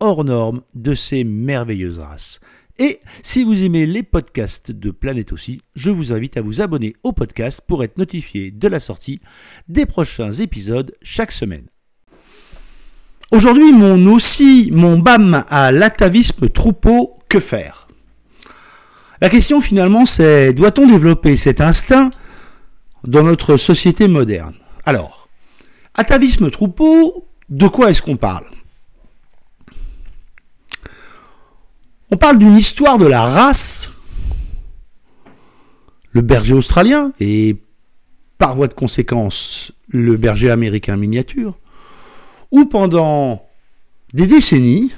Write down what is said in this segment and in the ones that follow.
hors norme de ces merveilleuses races. Et si vous aimez les podcasts de Planète aussi, je vous invite à vous abonner au podcast pour être notifié de la sortie des prochains épisodes chaque semaine. Aujourd'hui, mon aussi, mon BAM à l'atavisme troupeau, que faire? La question finalement c'est, doit-on développer cet instinct dans notre société moderne? Alors, atavisme troupeau, de quoi est-ce qu'on parle? On parle d'une histoire de la race, le berger australien, et par voie de conséquence, le berger américain miniature, où pendant des décennies,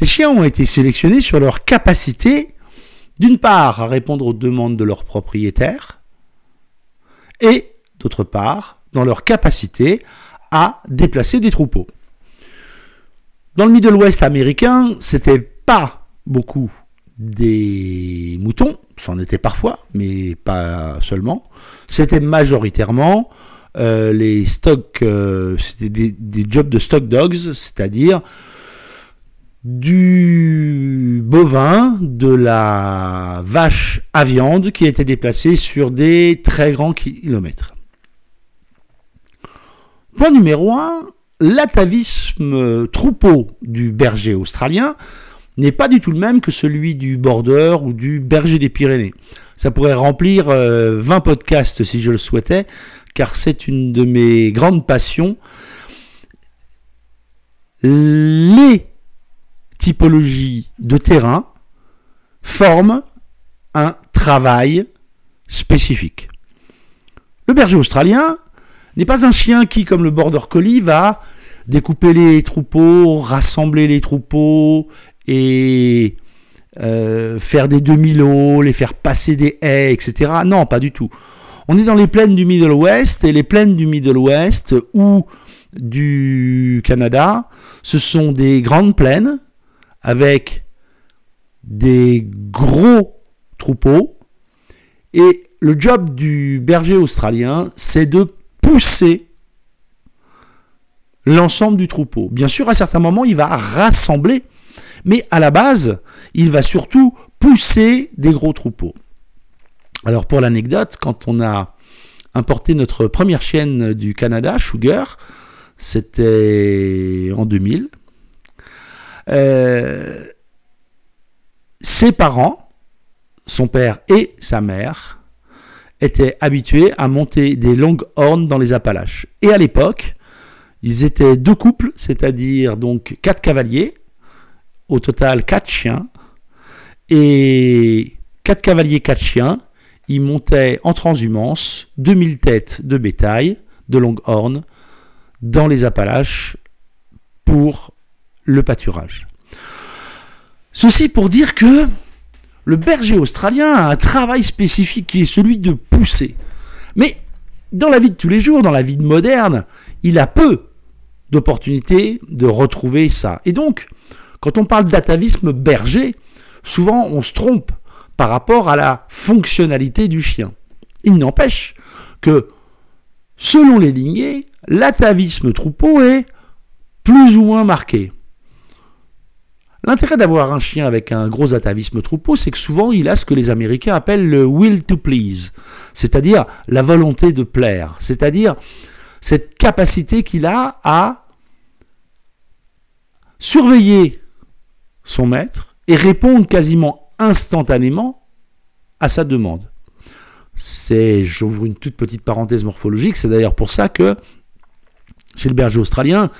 les chiens ont été sélectionnés sur leur capacité, d'une part, à répondre aux demandes de leurs propriétaires, et d'autre part, dans leur capacité à déplacer des troupeaux. Dans le Middle West américain, c'était pas beaucoup des moutons, c'en était parfois, mais pas seulement. C'était majoritairement euh, les stocks, euh, des, jobs de stock dogs, c'est-à-dire du bovin, de la vache à viande qui était déplacée sur des très grands kilomètres. Point numéro 1, l'atavisme troupeau du berger australien n'est pas du tout le même que celui du border ou du berger des Pyrénées. Ça pourrait remplir 20 euh, podcasts si je le souhaitais, car c'est une de mes grandes passions. Les typologies de terrain forment un travail spécifique. Le berger australien n'est pas un chien qui, comme le border collie, va découper les troupeaux, rassembler les troupeaux et euh, faire des demi-lots, les faire passer des haies, etc. Non, pas du tout. On est dans les plaines du Middle West, et les plaines du Middle West ou du Canada, ce sont des grandes plaines avec des gros troupeaux. Et le job du berger australien, c'est de pousser l'ensemble du troupeau. Bien sûr, à certains moments, il va rassembler, mais à la base, il va surtout pousser des gros troupeaux. Alors pour l'anecdote, quand on a importé notre première chienne du Canada, Sugar, c'était en 2000, euh, ses parents, son père et sa mère, étaient habitués à monter des longues hornes dans les Appalaches. Et à l'époque, ils étaient deux couples, c'est-à-dire donc quatre cavaliers, au total quatre chiens, et quatre cavaliers, quatre chiens, il montait en transhumance 2000 têtes de bétail de Longhorn dans les Appalaches pour le pâturage. Ceci pour dire que le berger australien a un travail spécifique qui est celui de pousser. Mais dans la vie de tous les jours, dans la vie moderne, il a peu d'opportunités de retrouver ça. Et donc, quand on parle d'atavisme berger, souvent on se trompe par rapport à la fonctionnalité du chien. Il n'empêche que, selon les lignées, l'atavisme troupeau est plus ou moins marqué. L'intérêt d'avoir un chien avec un gros atavisme troupeau, c'est que souvent il a ce que les Américains appellent le will to please, c'est-à-dire la volonté de plaire, c'est-à-dire cette capacité qu'il a à surveiller son maître et répondre quasiment instantanément à sa demande. C'est, j'ouvre une toute petite parenthèse morphologique, c'est d'ailleurs pour ça que chez le berger australien,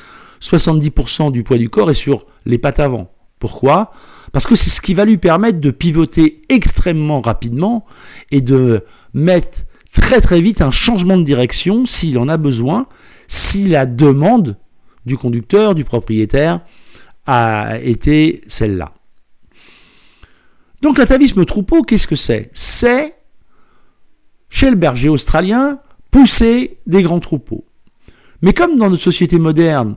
70% du poids du corps est sur les pattes avant. Pourquoi? Parce que c'est ce qui va lui permettre de pivoter extrêmement rapidement et de mettre très très vite un changement de direction s'il en a besoin, si la demande du conducteur, du propriétaire, a été celle-là. Donc l'atavisme troupeau, qu'est-ce que c'est? C'est, chez le berger australien, pousser des grands troupeaux. Mais comme dans notre société moderne,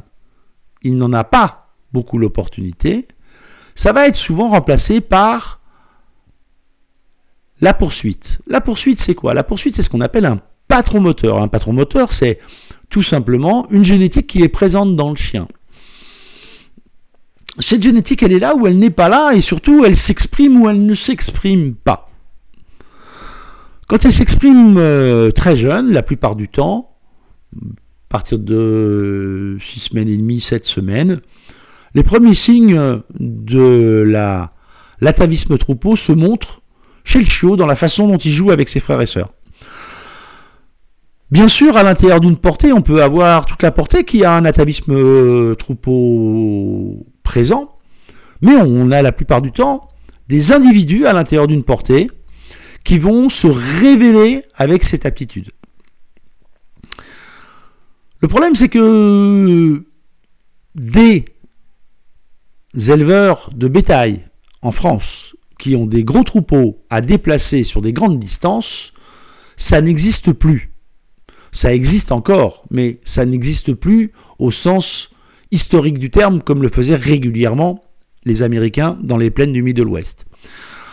il n'en a pas beaucoup l'opportunité, ça va être souvent remplacé par la poursuite. La poursuite, c'est quoi? La poursuite, c'est ce qu'on appelle un patron moteur. Un patron moteur, c'est tout simplement une génétique qui est présente dans le chien. Cette génétique, elle est là ou elle n'est pas là, et surtout, elle s'exprime ou elle ne s'exprime pas. Quand elle s'exprime euh, très jeune, la plupart du temps, à partir de 6 semaines et demie, 7 semaines, les premiers signes de la, l'atavisme troupeau se montrent chez le chiot dans la façon dont il joue avec ses frères et sœurs. Bien sûr, à l'intérieur d'une portée, on peut avoir toute la portée qui a un atavisme euh, troupeau présent, mais on a la plupart du temps des individus à l'intérieur d'une portée qui vont se révéler avec cette aptitude. Le problème, c'est que des éleveurs de bétail en France qui ont des gros troupeaux à déplacer sur des grandes distances, ça n'existe plus. Ça existe encore, mais ça n'existe plus au sens historique du terme, comme le faisaient régulièrement les Américains dans les plaines du Middle West.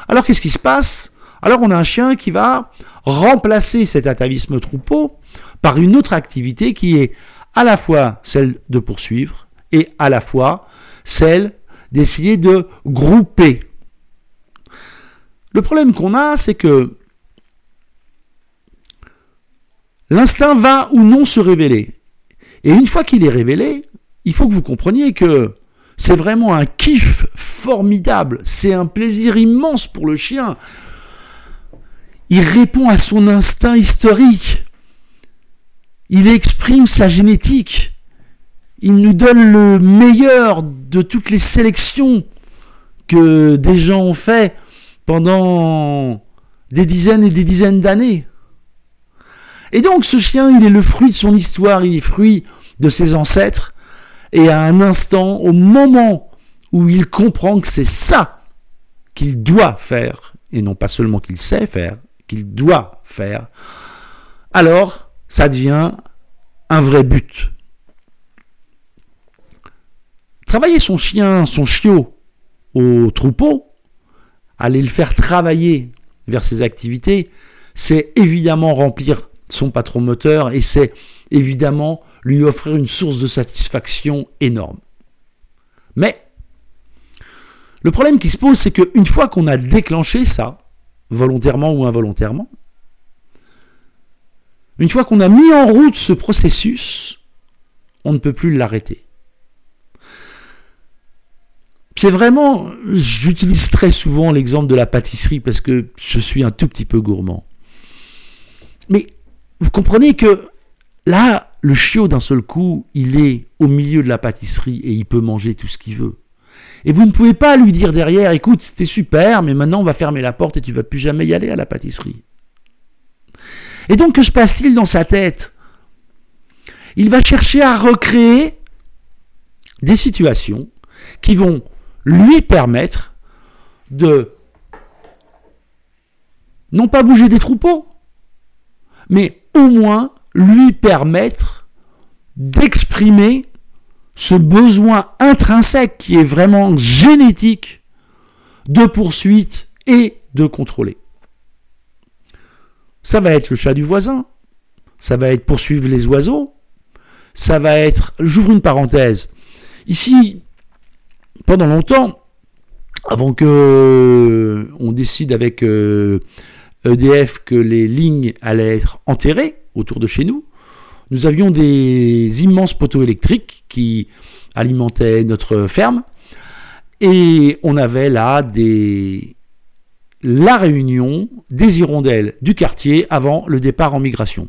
Alors qu'est-ce qui se passe? Alors on a un chien qui va remplacer cet atavisme troupeau par une autre activité qui est à la fois celle de poursuivre et à la fois celle d'essayer de grouper. Le problème qu'on a, c'est que l'instinct va ou non se révéler. Et une fois qu'il est révélé, il faut que vous compreniez que c'est vraiment un kiff formidable, c'est un plaisir immense pour le chien. Il répond à son instinct historique. Il exprime sa génétique. Il nous donne le meilleur de toutes les sélections que des gens ont fait pendant des dizaines et des dizaines d'années. Et donc ce chien, il est le fruit de son histoire, il est fruit de ses ancêtres, et à un instant, au moment où il comprend que c'est ça qu'il doit faire, et non pas seulement qu'il sait faire, qu'il doit faire, alors ça devient un vrai but. Travailler son chien, son chiot au troupeau, aller le faire travailler vers ses activités, c'est évidemment remplir son patron moteur et c'est évidemment lui offrir une source de satisfaction énorme. Mais le problème qui se pose, c'est qu'une fois qu'on a déclenché ça, volontairement ou involontairement, une fois qu'on a mis en route ce processus, on ne peut plus l'arrêter. C'est vraiment, j'utilise très souvent l'exemple de la pâtisserie parce que je suis un tout petit peu gourmand. Mais vous comprenez que là, le chiot d'un seul coup, il est au milieu de la pâtisserie et il peut manger tout ce qu'il veut. Et vous ne pouvez pas lui dire derrière, écoute, c'était super, mais maintenant on va fermer la porte et tu vas plus jamais y aller à la pâtisserie. Et donc, que se passe-t-il dans sa tête? Il va chercher à recréer des situations qui vont lui permettre de non pas bouger des troupeaux, mais moins lui permettre d'exprimer ce besoin intrinsèque qui est vraiment génétique de poursuite et de contrôler. Ça va être le chat du voisin, ça va être poursuivre les oiseaux, ça va être, j'ouvre une parenthèse, ici, pendant longtemps, avant que on décide avec euh, e que les lignes allaient être enterrées autour de chez nous, nous avions des immenses poteaux électriques qui alimentaient notre ferme et on avait là la réunion des hirondelles du quartier avant le départ en migration.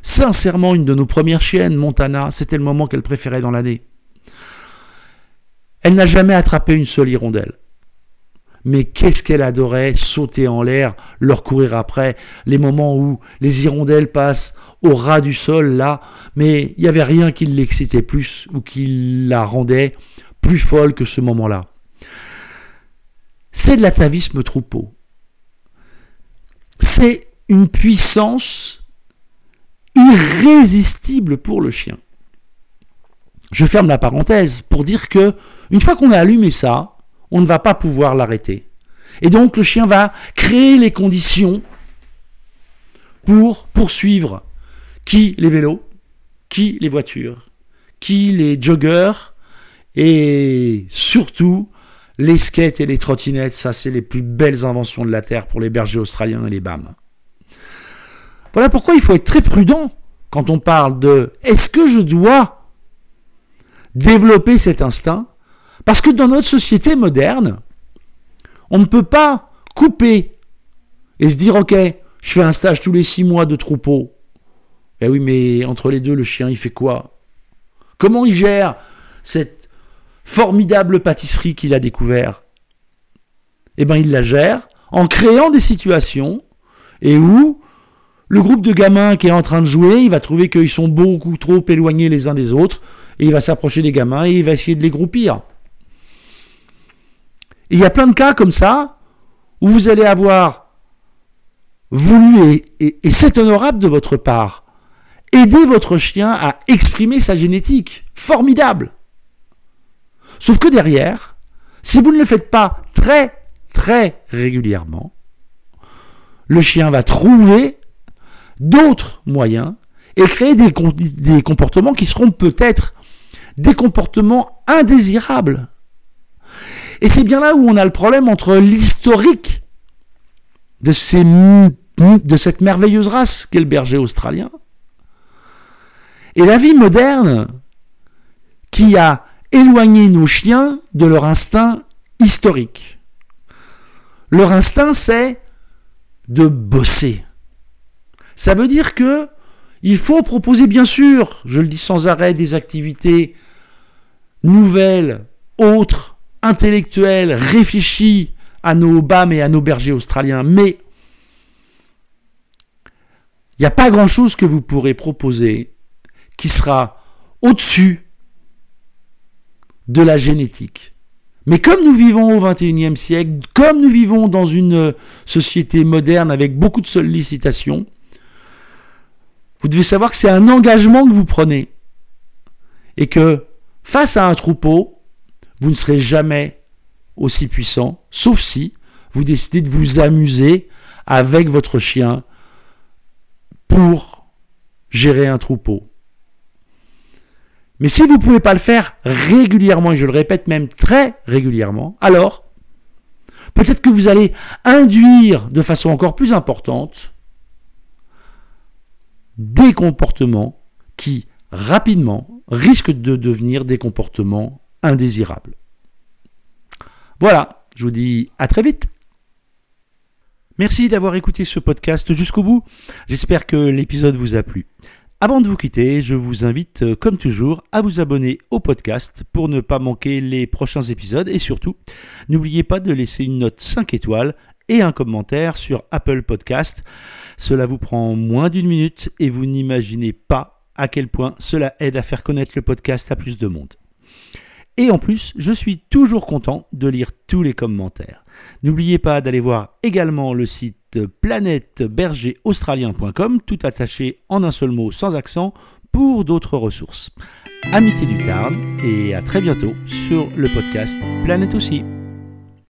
Sincèrement, une de nos premières chiennes, Montana, c'était le moment qu'elle préférait dans l'année. Elle n'a jamais attrapé une seule hirondelle. Mais qu'est-ce qu'elle adorait sauter en l'air, leur courir après, les moments où les hirondelles passent au ras du sol, là, mais il n'y avait rien qui l'excitait plus ou qui la rendait plus folle que ce moment-là. C'est de l'atavisme troupeau. C'est une puissance irrésistible pour le chien. Je ferme la parenthèse pour dire que une fois qu'on a allumé ça, on ne va pas pouvoir l'arrêter. Et donc le chien va créer les conditions pour poursuivre qui les vélos, qui les voitures, qui les joggers et surtout les skates et les trottinettes. Ça, c'est les plus belles inventions de la Terre pour les bergers australiens et les BAM. Voilà pourquoi il faut être très prudent quand on parle de est-ce que je dois développer cet instinct Parce que dans notre société moderne, on ne peut pas couper et se dire ok, je fais un stage tous les six mois de troupeau. Eh oui, mais entre les deux, le chien, il fait quoi? Comment il gère cette formidable pâtisserie qu'il a découvert? Eh bien, il la gère en créant des situations et où le groupe de gamins qui est en train de jouer, il va trouver qu'ils sont beaucoup trop éloignés les uns des autres, et il va s'approcher des gamins et il va essayer de les groupir. Il y a plein de cas comme ça, où vous allez avoir voulu, et, c'est honorable de votre part, aider votre chien à exprimer sa génétique. Formidable. Sauf que derrière, si vous ne le faites pas très, très régulièrement, le chien va trouver d'autres moyens et créer des comportements qui seront peut-être des comportements indésirables. Et c'est bien là où on a le problème entre l'historique de, cette merveilleuse race qu'est le berger australien et la vie moderne qui a éloigné nos chiens de leur instinct historique. Leur instinct, c'est de bosser. Ça veut dire que il faut proposer, bien sûr, je le dis sans arrêt, des activités nouvelles, autres, intellectuelles, réfléchies à nos BAM et à nos bergers australiens. Mais il n'y a pas grand-chose que vous pourrez proposer qui sera au-dessus de la génétique. Mais comme nous vivons au XXIe siècle, comme nous vivons dans une société moderne avec beaucoup de sollicitations, vous devez savoir que c'est un engagement que vous prenez. Et que face à un troupeau, vous ne serez jamais aussi puissant, sauf si vous décidez de vous amuser avec votre chien pour gérer un troupeau. Mais si vous ne pouvez pas le faire régulièrement, et je le répète même très régulièrement, alors peut-être que vous allez induire de façon encore plus importante des comportements qui rapidement risquent de devenir des comportements indésirables. Voilà, je vous dis à très vite. Merci d'avoir écouté ce podcast jusqu'au bout. J'espère que l'épisode vous a plu. Avant de vous quitter, je vous invite, euh, comme toujours, à vous abonner au podcast pour ne pas manquer les prochains épisodes et surtout, n'oubliez pas de laisser une note 5 étoiles et un commentaire sur Apple Podcast. Cela vous prend moins d'une minute et vous n'imaginez pas à quel point cela aide à faire connaître le podcast à plus de monde. Et en plus, je suis toujours content de lire tous les commentaires. N'oubliez pas d'aller voir également le site planètebergeraustralien.com, tout attaché en un seul mot sans accent, pour d'autres ressources. Amitié du Tarn et à très bientôt sur le podcast Planète aussi.